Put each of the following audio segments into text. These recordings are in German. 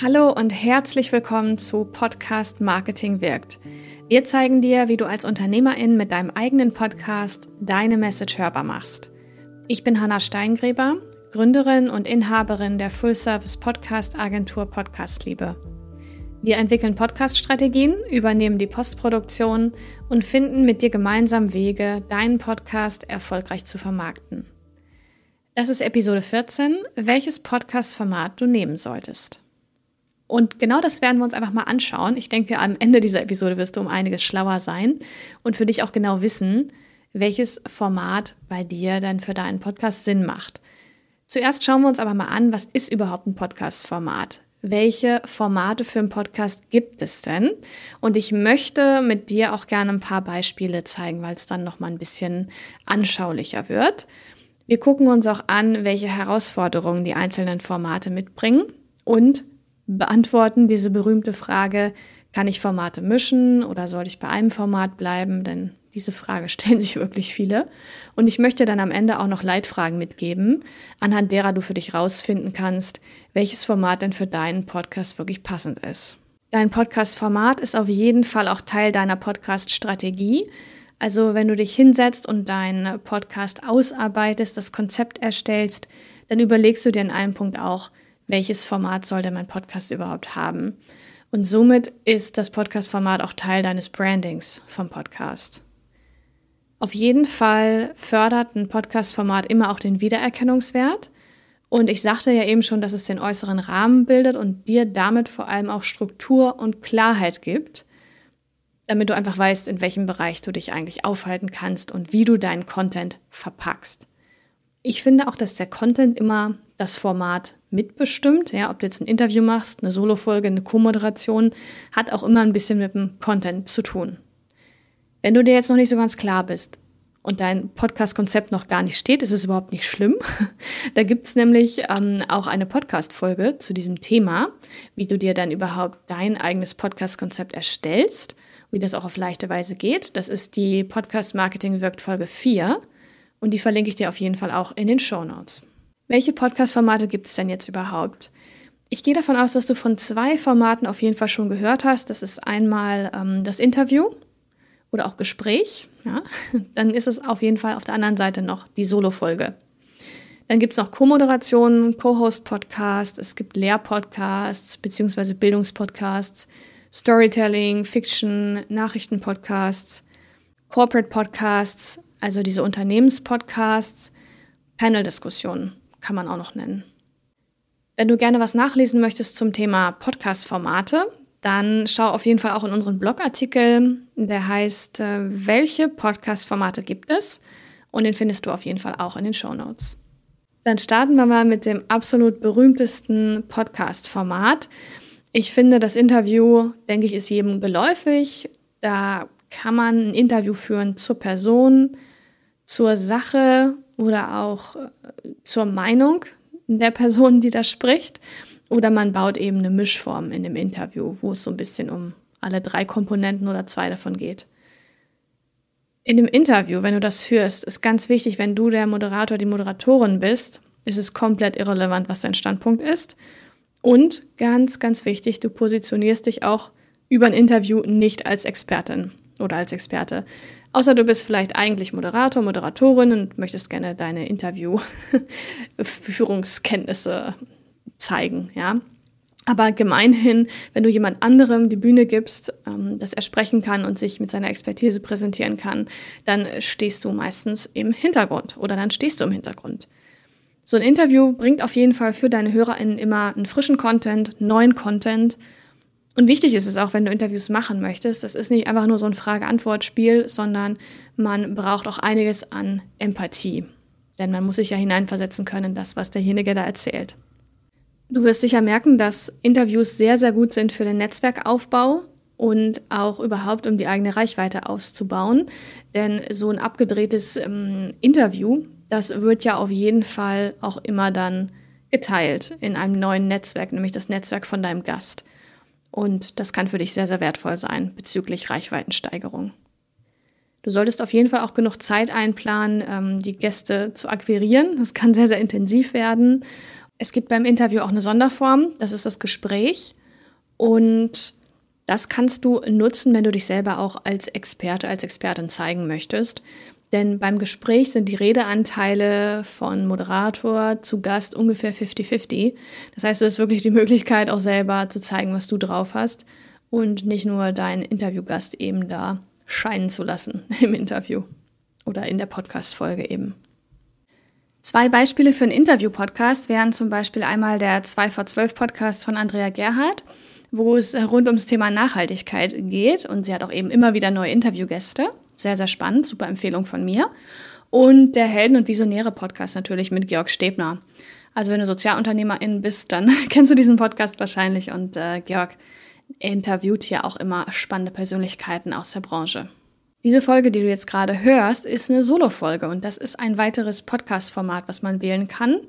Hallo und herzlich willkommen zu Podcast Marketing wirkt. Wir zeigen dir, wie du als Unternehmerin mit deinem eigenen Podcast deine Message hörbar machst. Ich bin Hanna Steingräber, Gründerin und Inhaberin der Full-Service Podcast Agentur Podcastliebe. Wir entwickeln Podcast-Strategien, übernehmen die Postproduktion und finden mit dir gemeinsam Wege, deinen Podcast erfolgreich zu vermarkten. Das ist Episode 14, welches Podcast-Format du nehmen solltest. Und genau das werden wir uns einfach mal anschauen. Ich denke, am Ende dieser Episode wirst du um einiges schlauer sein und für dich auch genau wissen, welches Format bei dir dann für deinen Podcast Sinn macht. Zuerst schauen wir uns aber mal an, was ist überhaupt ein Podcast-Format? Welche Formate für einen Podcast gibt es denn? Und ich möchte mit dir auch gerne ein paar Beispiele zeigen, weil es dann noch mal ein bisschen anschaulicher wird. Wir gucken uns auch an, welche Herausforderungen die einzelnen Formate mitbringen und beantworten diese berühmte Frage, kann ich Formate mischen oder soll ich bei einem Format bleiben? Denn diese Frage stellen sich wirklich viele. Und ich möchte dann am Ende auch noch Leitfragen mitgeben, anhand derer du für dich rausfinden kannst, welches Format denn für deinen Podcast wirklich passend ist. Dein Podcast-Format ist auf jeden Fall auch Teil deiner Podcast-Strategie. Also wenn du dich hinsetzt und deinen Podcast ausarbeitest, das Konzept erstellst, dann überlegst du dir in einem Punkt auch, welches Format soll denn mein Podcast überhaupt haben. Und somit ist das Podcast-Format auch Teil deines Brandings vom Podcast. Auf jeden Fall fördert ein Podcast-Format immer auch den Wiedererkennungswert. Und ich sagte ja eben schon, dass es den äußeren Rahmen bildet und dir damit vor allem auch Struktur und Klarheit gibt, damit du einfach weißt, in welchem Bereich du dich eigentlich aufhalten kannst und wie du deinen Content verpackst. Ich finde auch, dass der Content immer das Format mitbestimmt. Ja, ob du jetzt ein Interview machst, eine Solo-Folge, eine Co-Moderation, hat auch immer ein bisschen mit dem Content zu tun. Wenn du dir jetzt noch nicht so ganz klar bist und dein Podcast-Konzept noch gar nicht steht, ist es überhaupt nicht schlimm. da gibt es nämlich ähm, auch eine Podcast-Folge zu diesem Thema, wie du dir dann überhaupt dein eigenes Podcast-Konzept erstellst, wie das auch auf leichte Weise geht. Das ist die Podcast Marketing Wirkt Folge 4 und die verlinke ich dir auf jeden Fall auch in den Show Notes. Welche Podcast-Formate gibt es denn jetzt überhaupt? Ich gehe davon aus, dass du von zwei Formaten auf jeden Fall schon gehört hast. Das ist einmal ähm, das Interview oder auch Gespräch. Ja? Dann ist es auf jeden Fall auf der anderen Seite noch die Solo-Folge. Dann gibt es noch Co-Moderation, Co-Host-Podcast, es gibt Lehr-Podcasts bzw. Bildungspodcasts, Storytelling, Fiction, Nachrichten-Podcasts, Corporate-Podcasts, also diese Unternehmenspodcasts, Panel-Diskussionen kann man auch noch nennen. Wenn du gerne was nachlesen möchtest zum Thema Podcast-Formate, dann schau auf jeden Fall auch in unseren Blogartikel, der heißt, äh, welche Podcast-Formate gibt es? Und den findest du auf jeden Fall auch in den Show Notes. Dann starten wir mal mit dem absolut berühmtesten Podcast-Format. Ich finde, das Interview, denke ich, ist jedem geläufig. Da kann man ein Interview führen zur Person, zur Sache oder auch äh, zur Meinung der Person, die da spricht. Oder man baut eben eine Mischform in dem Interview, wo es so ein bisschen um alle drei Komponenten oder zwei davon geht. In dem Interview, wenn du das führst, ist ganz wichtig, wenn du der Moderator, die Moderatorin bist, ist es komplett irrelevant, was dein Standpunkt ist. Und ganz, ganz wichtig, du positionierst dich auch über ein Interview nicht als Expertin oder als Experte. Außer du bist vielleicht eigentlich Moderator, Moderatorin und möchtest gerne deine Interview-Führungskenntnisse zeigen, ja. Aber gemeinhin, wenn du jemand anderem die Bühne gibst, ähm, dass er sprechen kann und sich mit seiner Expertise präsentieren kann, dann stehst du meistens im Hintergrund oder dann stehst du im Hintergrund. So ein Interview bringt auf jeden Fall für deine HörerInnen immer einen frischen Content, neuen Content und wichtig ist es auch, wenn du Interviews machen möchtest. Das ist nicht einfach nur so ein Frage-Antwort-Spiel, sondern man braucht auch einiges an Empathie. Denn man muss sich ja hineinversetzen können das, was derjenige da erzählt. Du wirst sicher merken, dass Interviews sehr, sehr gut sind für den Netzwerkaufbau und auch überhaupt, um die eigene Reichweite auszubauen. Denn so ein abgedrehtes ähm, Interview, das wird ja auf jeden Fall auch immer dann geteilt in einem neuen Netzwerk, nämlich das Netzwerk von deinem Gast. Und das kann für dich sehr, sehr wertvoll sein bezüglich Reichweitensteigerung. Du solltest auf jeden Fall auch genug Zeit einplanen, ähm, die Gäste zu akquirieren. Das kann sehr, sehr intensiv werden. Es gibt beim Interview auch eine Sonderform, das ist das Gespräch. Und das kannst du nutzen, wenn du dich selber auch als Experte, als Expertin zeigen möchtest. Denn beim Gespräch sind die Redeanteile von Moderator zu Gast ungefähr 50-50. Das heißt, du hast wirklich die Möglichkeit, auch selber zu zeigen, was du drauf hast und nicht nur deinen Interviewgast eben da scheinen zu lassen im Interview oder in der Podcast-Folge eben. Zwei Beispiele für einen Interview-Podcast wären zum Beispiel einmal der 2 vor 12 Podcast von Andrea Gerhardt, wo es rund ums Thema Nachhaltigkeit geht und sie hat auch eben immer wieder neue Interviewgäste. Sehr, sehr spannend, super Empfehlung von mir. Und der Helden- und Visionäre-Podcast natürlich mit Georg Stebner. Also wenn du Sozialunternehmerin bist, dann kennst du diesen Podcast wahrscheinlich und äh, Georg interviewt ja auch immer spannende Persönlichkeiten aus der Branche. Diese Folge, die du jetzt gerade hörst, ist eine Solo-Folge und das ist ein weiteres Podcast-Format, was man wählen kann.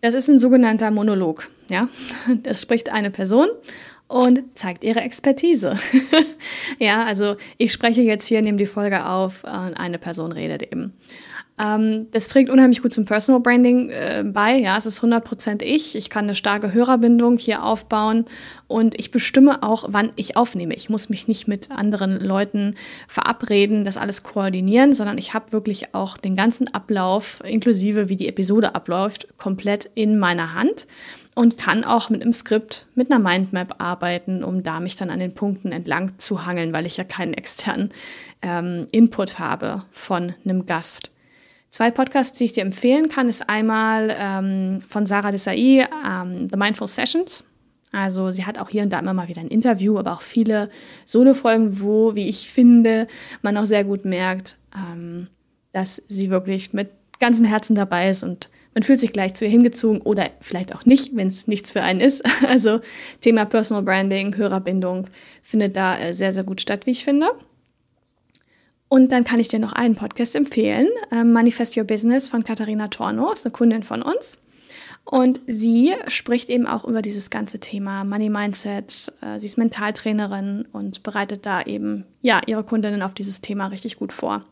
Das ist ein sogenannter Monolog. Ja, das spricht eine Person und zeigt ihre Expertise. ja, also ich spreche jetzt hier, nehme die Folge auf und eine Person redet eben. Ähm, das trägt unheimlich gut zum Personal Branding äh, bei. Ja, es ist 100% ich. Ich kann eine starke Hörerbindung hier aufbauen und ich bestimme auch, wann ich aufnehme. Ich muss mich nicht mit anderen Leuten verabreden, das alles koordinieren, sondern ich habe wirklich auch den ganzen Ablauf, inklusive wie die Episode abläuft, komplett in meiner Hand und kann auch mit einem Skript, mit einer Mindmap arbeiten, um da mich dann an den Punkten entlang zu hangeln, weil ich ja keinen externen ähm, Input habe von einem Gast. Zwei Podcasts, die ich dir empfehlen kann, ist einmal ähm, von Sarah Desai, ähm, The Mindful Sessions. Also sie hat auch hier und da immer mal wieder ein Interview, aber auch viele Solo-Folgen, wo, wie ich finde, man auch sehr gut merkt, ähm, dass sie wirklich mit ganzem Herzen dabei ist und man fühlt sich gleich zu ihr hingezogen oder vielleicht auch nicht, wenn es nichts für einen ist. Also Thema Personal Branding, Hörerbindung findet da äh, sehr, sehr gut statt, wie ich finde. Und dann kann ich dir noch einen Podcast empfehlen, äh, Manifest Your Business von Katharina Torno, ist eine Kundin von uns. Und sie spricht eben auch über dieses ganze Thema Money Mindset. Äh, sie ist Mentaltrainerin und bereitet da eben ja ihre Kundinnen auf dieses Thema richtig gut vor,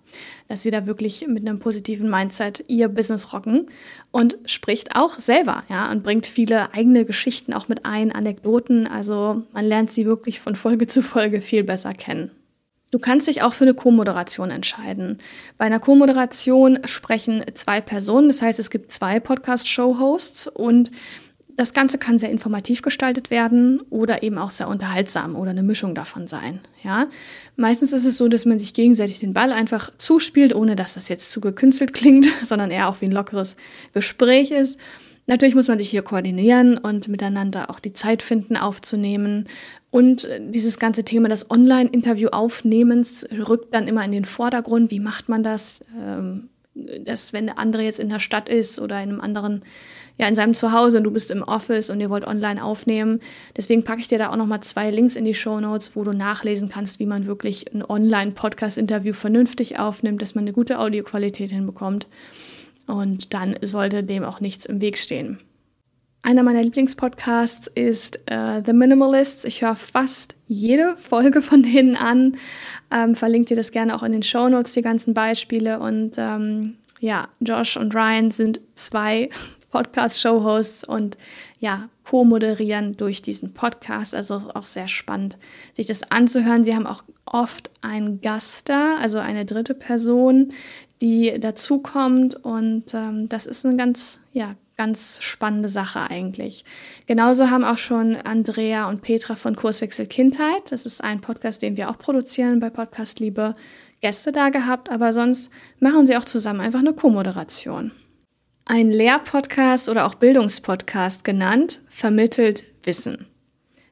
dass sie da wirklich mit einem positiven Mindset ihr Business rocken und spricht auch selber, ja, und bringt viele eigene Geschichten auch mit ein, Anekdoten. Also man lernt sie wirklich von Folge zu Folge viel besser kennen. Du kannst dich auch für eine Co-Moderation entscheiden. Bei einer Co-Moderation sprechen zwei Personen, das heißt, es gibt zwei Podcast-Show-Hosts und das Ganze kann sehr informativ gestaltet werden oder eben auch sehr unterhaltsam oder eine Mischung davon sein. Ja? Meistens ist es so, dass man sich gegenseitig den Ball einfach zuspielt, ohne dass das jetzt zu gekünstelt klingt, sondern eher auch wie ein lockeres Gespräch ist. Natürlich muss man sich hier koordinieren und miteinander auch die Zeit finden, aufzunehmen. Und dieses ganze Thema des Online-Interview-Aufnehmens rückt dann immer in den Vordergrund. Wie macht man das? Ähm, dass, wenn der andere jetzt in der Stadt ist oder in einem anderen, ja, in seinem Zuhause und du bist im Office und ihr wollt online aufnehmen. Deswegen packe ich dir da auch nochmal zwei Links in die Show Notes, wo du nachlesen kannst, wie man wirklich ein Online-Podcast-Interview vernünftig aufnimmt, dass man eine gute Audioqualität hinbekommt. Und dann sollte dem auch nichts im Weg stehen. Einer meiner Lieblingspodcasts ist äh, The Minimalists. Ich höre fast jede Folge von denen an. Ähm, verlinkt dir das gerne auch in den Show Notes, die ganzen Beispiele. Und ähm, ja, Josh und Ryan sind zwei Podcast-Show-Hosts und ja, co-moderieren durch diesen Podcast. Also auch sehr spannend, sich das anzuhören. Sie haben auch oft einen Gast da, also eine dritte Person, die dazukommt. Und ähm, das ist eine ganz, ja, ganz spannende Sache eigentlich. Genauso haben auch schon Andrea und Petra von Kurswechsel Kindheit, das ist ein Podcast, den wir auch produzieren bei Podcast Liebe, Gäste da gehabt, aber sonst machen sie auch zusammen einfach eine Co-Moderation. Ein Lehrpodcast oder auch Bildungspodcast genannt, vermittelt Wissen.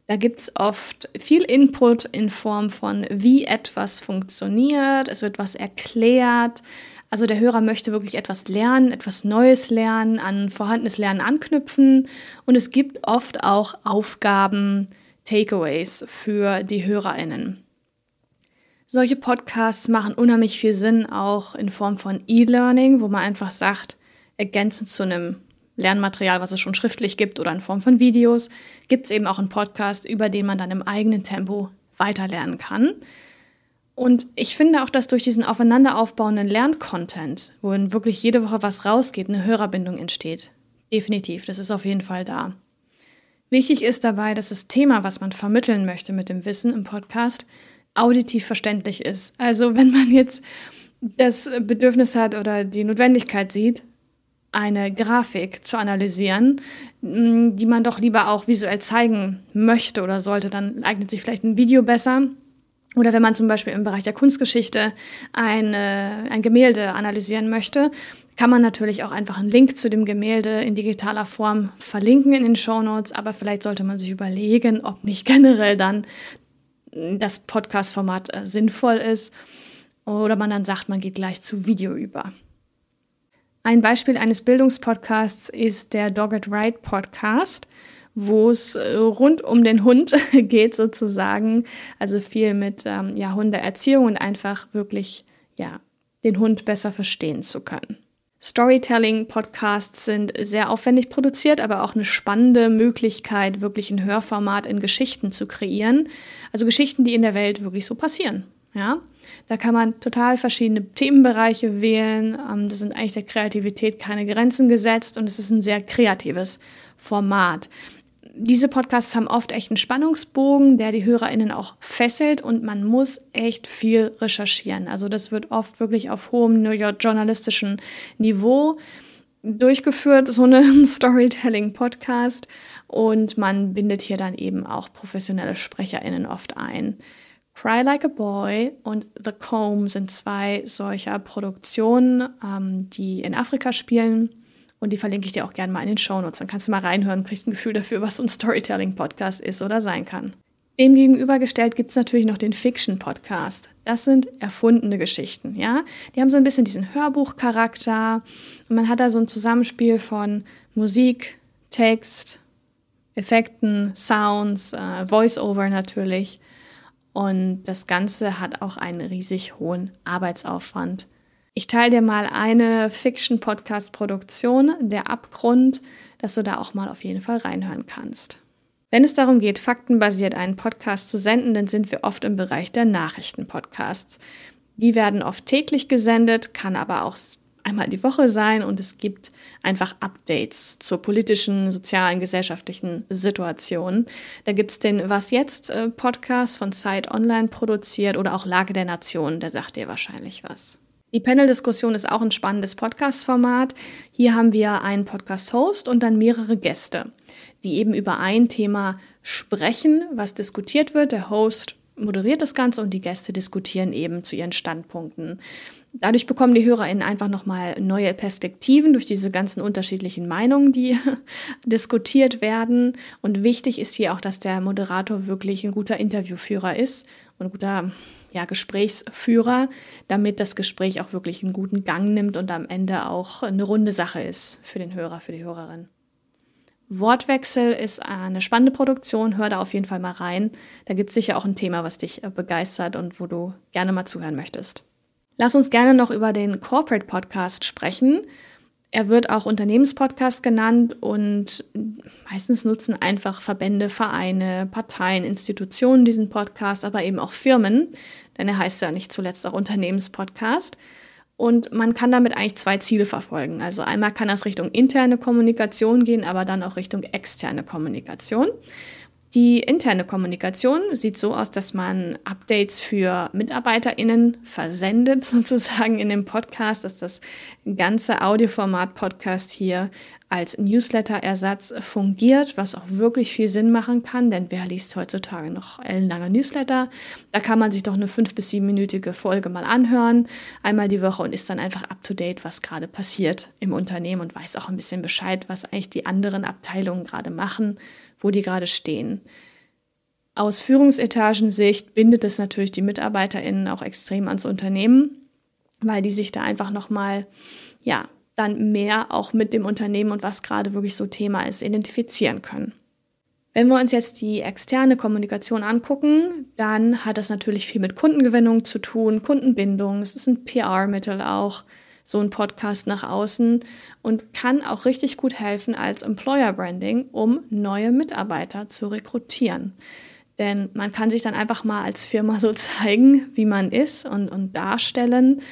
Da gibt es oft viel Input in Form von, wie etwas funktioniert. Es wird was erklärt. Also der Hörer möchte wirklich etwas lernen, etwas Neues lernen, an vorhandenes Lernen anknüpfen. Und es gibt oft auch Aufgaben, Takeaways für die HörerInnen. Solche Podcasts machen unheimlich viel Sinn, auch in Form von E-Learning, wo man einfach sagt, ergänzend zu einem Lernmaterial, was es schon schriftlich gibt oder in Form von Videos, gibt es eben auch einen Podcast, über den man dann im eigenen Tempo weiterlernen kann. Und ich finde auch, dass durch diesen aufeinander aufbauenden Lerncontent, wo wirklich jede Woche was rausgeht, eine Hörerbindung entsteht. Definitiv, das ist auf jeden Fall da. Wichtig ist dabei, dass das Thema, was man vermitteln möchte mit dem Wissen im Podcast, auditiv verständlich ist. Also wenn man jetzt das Bedürfnis hat oder die Notwendigkeit sieht, eine Grafik zu analysieren, mm, die man doch lieber auch visuell zeigen möchte oder sollte, dann eignet sich vielleicht ein Video besser. Oder wenn man zum Beispiel im Bereich der Kunstgeschichte ein, ein Gemälde analysieren möchte, kann man natürlich auch einfach einen Link zu dem Gemälde in digitaler Form verlinken in den Show Notes, aber vielleicht sollte man sich überlegen, ob nicht generell dann das Podcast-Format äh, sinnvoll ist oder man dann sagt, man geht gleich zu Video über. Ein Beispiel eines Bildungspodcasts ist der Dogged Ride Podcast, wo es äh, rund um den Hund geht sozusagen, also viel mit ähm, ja, Hundeerziehung und einfach wirklich ja, den Hund besser verstehen zu können. Storytelling-Podcasts sind sehr aufwendig produziert, aber auch eine spannende Möglichkeit, wirklich ein Hörformat in Geschichten zu kreieren. Also Geschichten, die in der Welt wirklich so passieren. Ja, da kann man total verschiedene Themenbereiche wählen. Ähm, da sind eigentlich der Kreativität keine Grenzen gesetzt und es ist ein sehr kreatives Format diese Podcasts haben oft echt einen Spannungsbogen, der die HörerInnen auch fesselt und man muss echt viel recherchieren. Also das wird oft wirklich auf hohem journalistischen Niveau durchgeführt, so ein Storytelling-Podcast. Und man bindet hier dann eben auch professionelle SprecherInnen oft ein. Cry Like a Boy und The Comb sind zwei solcher Produktionen, ähm, die in Afrika spielen und die verlinke ich dir auch gerne mal in den Shownotes. Dann kannst du mal reinhören, kriegst ein Gefühl dafür, was so ein Storytelling-Podcast ist oder sein kann. Dem gegenübergestellt gibt es natürlich noch den Fiction-Podcast. Das sind erfundene Geschichten, ja. Die haben so ein bisschen diesen Hörbuchcharakter und man hat da so ein Zusammenspiel von Musik, Text, Effekten, Sounds, äh, Voice-Over natürlich. Und das Ganze hat auch einen riesig hohen Arbeitsaufwand. Ich teile dir mal eine Fiction-Podcast-Produktion, Der Abgrund, dass du da auch mal auf jeden Fall reinhören kannst. Wenn es darum geht, faktenbasiert einen Podcast zu senden, dann sind wir oft im Bereich der Nachrichten-Podcasts. Die werden oft täglich gesendet, kann aber auch einmal die Woche sein und es gibt einfach Updates zur politischen, sozialen, gesellschaftlichen Situation. Da gibt es den Was jetzt äh, Podcast von Zeit Online produziert oder auch Lage der Nation, der sagt dir wahrscheinlich was. Die Panel-Diskussion ist auch ein spannendes Podcast-Format. Hier haben wir einen Podcast-Host und dann mehrere Gäste, die eben über ein Thema sprechen, was diskutiert wird. Der Host moderiert das Ganze und die Gäste diskutieren eben zu ihren Standpunkten. Dadurch bekommen die HörerInnen einfach nochmal neue Perspektiven durch diese ganzen unterschiedlichen Meinungen, die diskutiert werden. Und wichtig ist hier auch, dass der Moderator wirklich ein guter Interviewführer ist und ein guter ja, Gesprächsführer, damit das Gespräch auch wirklich einen guten Gang nimmt und am Ende auch eine runde Sache ist für den Hörer, für die Hörerin. Wortwechsel ist eine spannende Produktion, hör da auf jeden Fall mal rein. Da gibt es sicher auch ein Thema, was dich äh, begeistert und wo du gerne mal zuhören möchtest. Lass uns gerne noch über den Corporate Podcast sprechen. Er wird auch Unternehmenspodcast genannt und meistens nutzen einfach Verbände, Vereine, Parteien, Institutionen diesen Podcast, aber eben auch Firmen, denn er heißt ja nicht zuletzt auch Unternehmenspodcast. Und man kann damit eigentlich zwei Ziele verfolgen. Also einmal kann das Richtung interne Kommunikation gehen, aber dann auch Richtung externe Kommunikation. Die interne Kommunikation sieht so aus, dass man Updates für MitarbeiterInnen versendet, sozusagen in dem Podcast, dass das ganze Audioformat-Podcast hier als Newsletter-Ersatz fungiert, was auch wirklich viel Sinn machen kann, denn wer liest heutzutage noch ellenlange Newsletter? Da kann man sich doch eine fünf- bis siebenminütige Folge mal anhören, einmal die Woche und ist dann einfach up-to-date, was gerade passiert im Unternehmen und weiß auch ein bisschen Bescheid, was eigentlich die anderen Abteilungen gerade machen wo die gerade stehen. Aus Führungsetagensicht bindet es natürlich die MitarbeiterInnen auch extrem ans Unternehmen, weil die sich da einfach nochmal, ja, dann mehr auch mit dem Unternehmen und was gerade wirklich so Thema ist, identifizieren können. Wenn wir uns jetzt die externe Kommunikation angucken, dann hat das natürlich viel mit Kundengewinnung zu tun, Kundenbindung, es ist ein PR-Mittel auch so ein Podcast nach außen und kann auch richtig gut helfen als Employer Branding, um neue Mitarbeiter zu rekrutieren. Denn man kann sich dann einfach mal als Firma so zeigen, wie man ist und, und darstellen.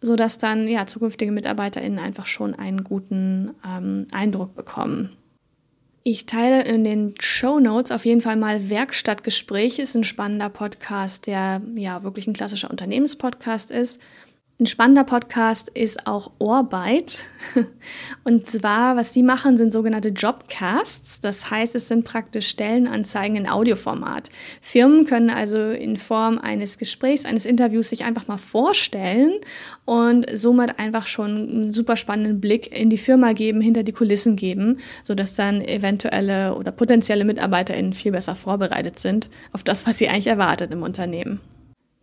Sodass dann ja zukünftige MitarbeiterInnen einfach schon einen guten ähm, Eindruck bekommen. Ich teile in den Show Notes auf jeden Fall mal Werkstattgespräche. Ist ein spannender Podcast, der ja wirklich ein klassischer Unternehmenspodcast ist. Ein spannender Podcast ist auch Orbeit. Und zwar, was die machen, sind sogenannte Jobcasts. Das heißt, es sind praktisch Stellenanzeigen in Audioformat. Firmen können also in Form eines Gesprächs, eines Interviews sich einfach mal vorstellen und somit einfach schon einen super spannenden Blick in die Firma geben, hinter die Kulissen geben, sodass dann eventuelle oder potenzielle MitarbeiterInnen viel besser vorbereitet sind auf das, was sie eigentlich erwartet im Unternehmen.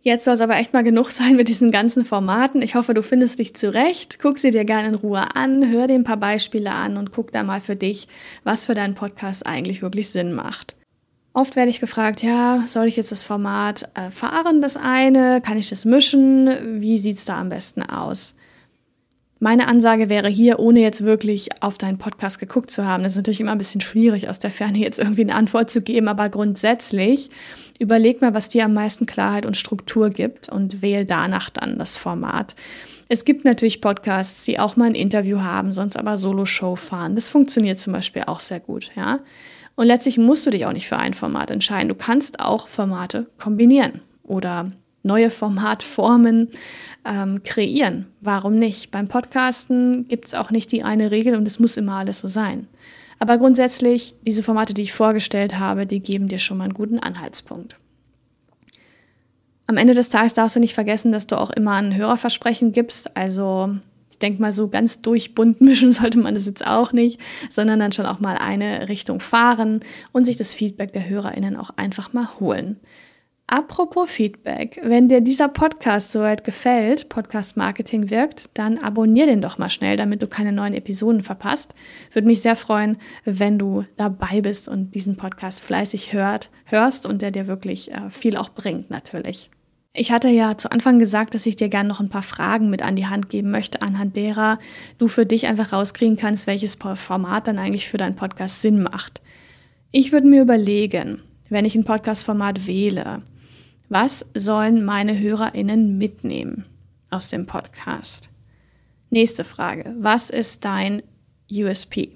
Jetzt soll es aber echt mal genug sein mit diesen ganzen Formaten. Ich hoffe, du findest dich zurecht. Guck sie dir gerne in Ruhe an, hör dir ein paar Beispiele an und guck da mal für dich, was für deinen Podcast eigentlich wirklich Sinn macht. Oft werde ich gefragt, ja, soll ich jetzt das Format äh, fahren, das eine? Kann ich das mischen? Wie sieht es da am besten aus? Meine Ansage wäre hier, ohne jetzt wirklich auf deinen Podcast geguckt zu haben, das ist natürlich immer ein bisschen schwierig, aus der Ferne jetzt irgendwie eine Antwort zu geben, aber grundsätzlich überleg mal, was dir am meisten Klarheit und Struktur gibt und wähl danach dann das Format. Es gibt natürlich Podcasts, die auch mal ein Interview haben, sonst aber Solo-Show fahren. Das funktioniert zum Beispiel auch sehr gut, ja. Und letztlich musst du dich auch nicht für ein Format entscheiden. Du kannst auch Formate kombinieren oder neue Formatformen ähm, kreieren. Warum nicht? Beim Podcasten gibt es auch nicht die eine Regel und es muss immer alles so sein. Aber grundsätzlich, diese Formate, die ich vorgestellt habe, die geben dir schon mal einen guten Anhaltspunkt. Am Ende des Tages darfst du nicht vergessen, dass du auch immer ein Hörerversprechen gibst. Also ich denke mal, so ganz durchbunt mischen sollte man das jetzt auch nicht, sondern dann schon auch mal eine Richtung fahren und sich das Feedback der HörerInnen auch einfach mal holen. Apropos Feedback, wenn dir dieser Podcast soweit gefällt, Podcast Marketing wirkt, dann abonnier den doch mal schnell, damit du keine neuen Episoden verpasst. Würde mich sehr freuen, wenn du dabei bist und diesen Podcast fleißig hört, hörst und der dir wirklich äh, viel auch bringt natürlich. Ich hatte ja zu Anfang gesagt, dass ich dir gerne noch ein paar Fragen mit an die Hand geben möchte, anhand derer du für dich einfach rauskriegen kannst, welches Format dann eigentlich für deinen Podcast Sinn macht. Ich würde mir überlegen, wenn ich ein Podcast-Format wähle, was sollen meine HörerInnen mitnehmen aus dem Podcast? Nächste Frage. Was ist dein USP?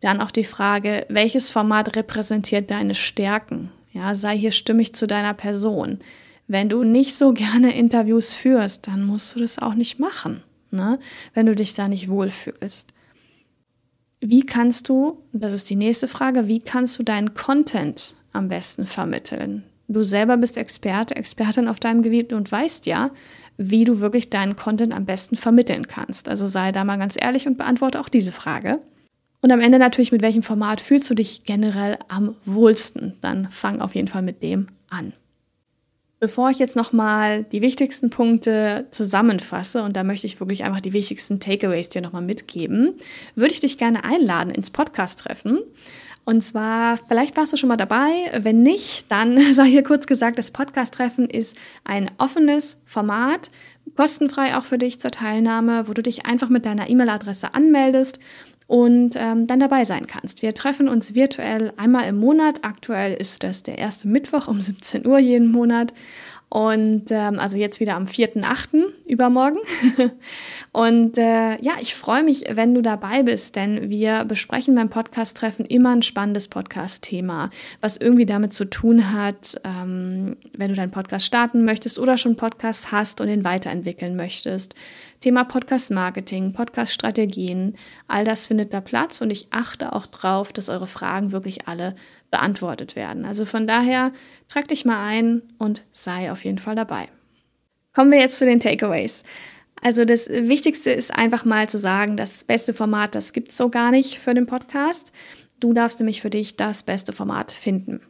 Dann auch die Frage, welches Format repräsentiert deine Stärken? Ja, sei hier stimmig zu deiner Person. Wenn du nicht so gerne Interviews führst, dann musst du das auch nicht machen, ne? wenn du dich da nicht wohlfühlst. Wie kannst du, das ist die nächste Frage, wie kannst du deinen Content am besten vermitteln? Du selber bist Experte, Expertin auf deinem Gebiet und weißt ja, wie du wirklich deinen Content am besten vermitteln kannst. Also sei da mal ganz ehrlich und beantworte auch diese Frage. Und am Ende natürlich, mit welchem Format fühlst du dich generell am wohlsten? Dann fang auf jeden Fall mit dem an. Bevor ich jetzt nochmal die wichtigsten Punkte zusammenfasse, und da möchte ich wirklich einfach die wichtigsten Takeaways dir nochmal mitgeben, würde ich dich gerne einladen ins Podcast-Treffen. Und zwar, vielleicht warst du schon mal dabei. Wenn nicht, dann sei hier kurz gesagt, das Podcast-Treffen ist ein offenes Format, kostenfrei auch für dich zur Teilnahme, wo du dich einfach mit deiner E-Mail-Adresse anmeldest und ähm, dann dabei sein kannst. Wir treffen uns virtuell einmal im Monat. Aktuell ist das der erste Mittwoch um 17 Uhr jeden Monat. Und ähm, also jetzt wieder am 4.8. übermorgen. und äh, ja, ich freue mich, wenn du dabei bist, denn wir besprechen beim Podcast-Treffen immer ein spannendes Podcast-Thema, was irgendwie damit zu tun hat, ähm, wenn du deinen Podcast starten möchtest oder schon Podcast hast und ihn weiterentwickeln möchtest. Thema Podcast-Marketing, Podcast-Strategien, all das findet da Platz und ich achte auch drauf, dass eure Fragen wirklich alle beantwortet werden. Also von daher trag dich mal ein und sei auf jeden Fall dabei. Kommen wir jetzt zu den Takeaways. Also das Wichtigste ist einfach mal zu sagen, das beste Format, das gibt es so gar nicht für den Podcast. Du darfst nämlich für dich das beste Format finden.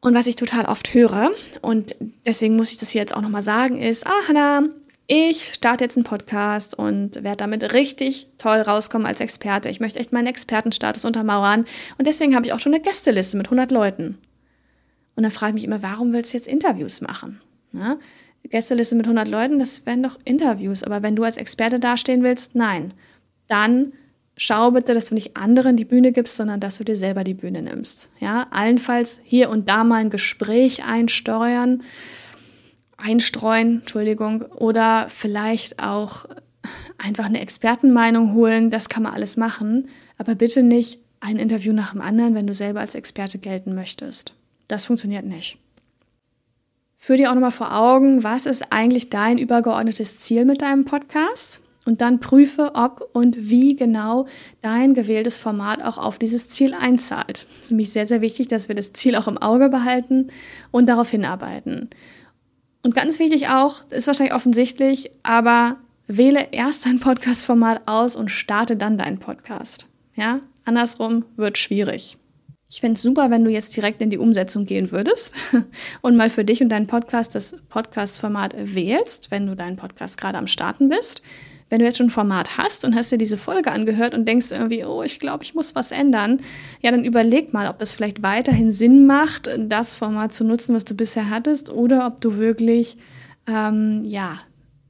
Und was ich total oft höre, und deswegen muss ich das hier jetzt auch nochmal sagen, ist, ah Hannah, ich starte jetzt einen Podcast und werde damit richtig toll rauskommen als Experte. Ich möchte echt meinen Expertenstatus untermauern und deswegen habe ich auch schon eine Gästeliste mit 100 Leuten. Und dann frage ich mich immer, warum willst du jetzt Interviews machen? Ja? Gästeliste mit 100 Leuten, das wären doch Interviews. Aber wenn du als Experte dastehen willst, nein. Dann schau bitte, dass du nicht anderen die Bühne gibst, sondern dass du dir selber die Bühne nimmst. Ja, allenfalls hier und da mal ein Gespräch einsteuern einstreuen, Entschuldigung, oder vielleicht auch einfach eine Expertenmeinung holen. Das kann man alles machen, aber bitte nicht ein Interview nach dem anderen, wenn du selber als Experte gelten möchtest. Das funktioniert nicht. Führ dir auch nochmal vor Augen, was ist eigentlich dein übergeordnetes Ziel mit deinem Podcast? Und dann prüfe, ob und wie genau dein gewähltes Format auch auf dieses Ziel einzahlt. Es ist nämlich sehr, sehr wichtig, dass wir das Ziel auch im Auge behalten und darauf hinarbeiten. Und ganz wichtig auch, ist wahrscheinlich offensichtlich, aber wähle erst dein Podcast-Format aus und starte dann deinen Podcast. Ja, andersrum wird schwierig. Ich fände es super, wenn du jetzt direkt in die Umsetzung gehen würdest und mal für dich und deinen Podcast das Podcast-Format wählst, wenn du deinen Podcast gerade am Starten bist. Wenn du jetzt schon ein Format hast und hast dir diese Folge angehört und denkst irgendwie, oh, ich glaube, ich muss was ändern, ja, dann überleg mal, ob es vielleicht weiterhin Sinn macht, das Format zu nutzen, was du bisher hattest, oder ob du wirklich, ähm, ja,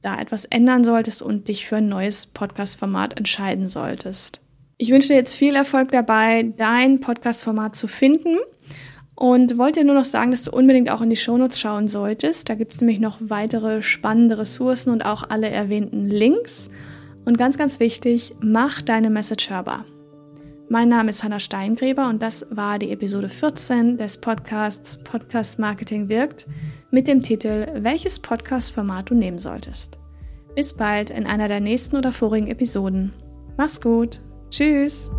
da etwas ändern solltest und dich für ein neues Podcast-Format entscheiden solltest. Ich wünsche dir jetzt viel Erfolg dabei, dein Podcast-Format zu finden. Und wollte nur noch sagen, dass du unbedingt auch in die Shownotes schauen solltest. Da gibt es nämlich noch weitere spannende Ressourcen und auch alle erwähnten Links. Und ganz, ganz wichtig, mach deine Message hörbar. Mein Name ist Hanna Steingräber und das war die Episode 14 des Podcasts Podcast Marketing wirkt mit dem Titel Welches Podcast-Format du nehmen solltest. Bis bald in einer der nächsten oder vorigen Episoden. Mach's gut! Tschüss!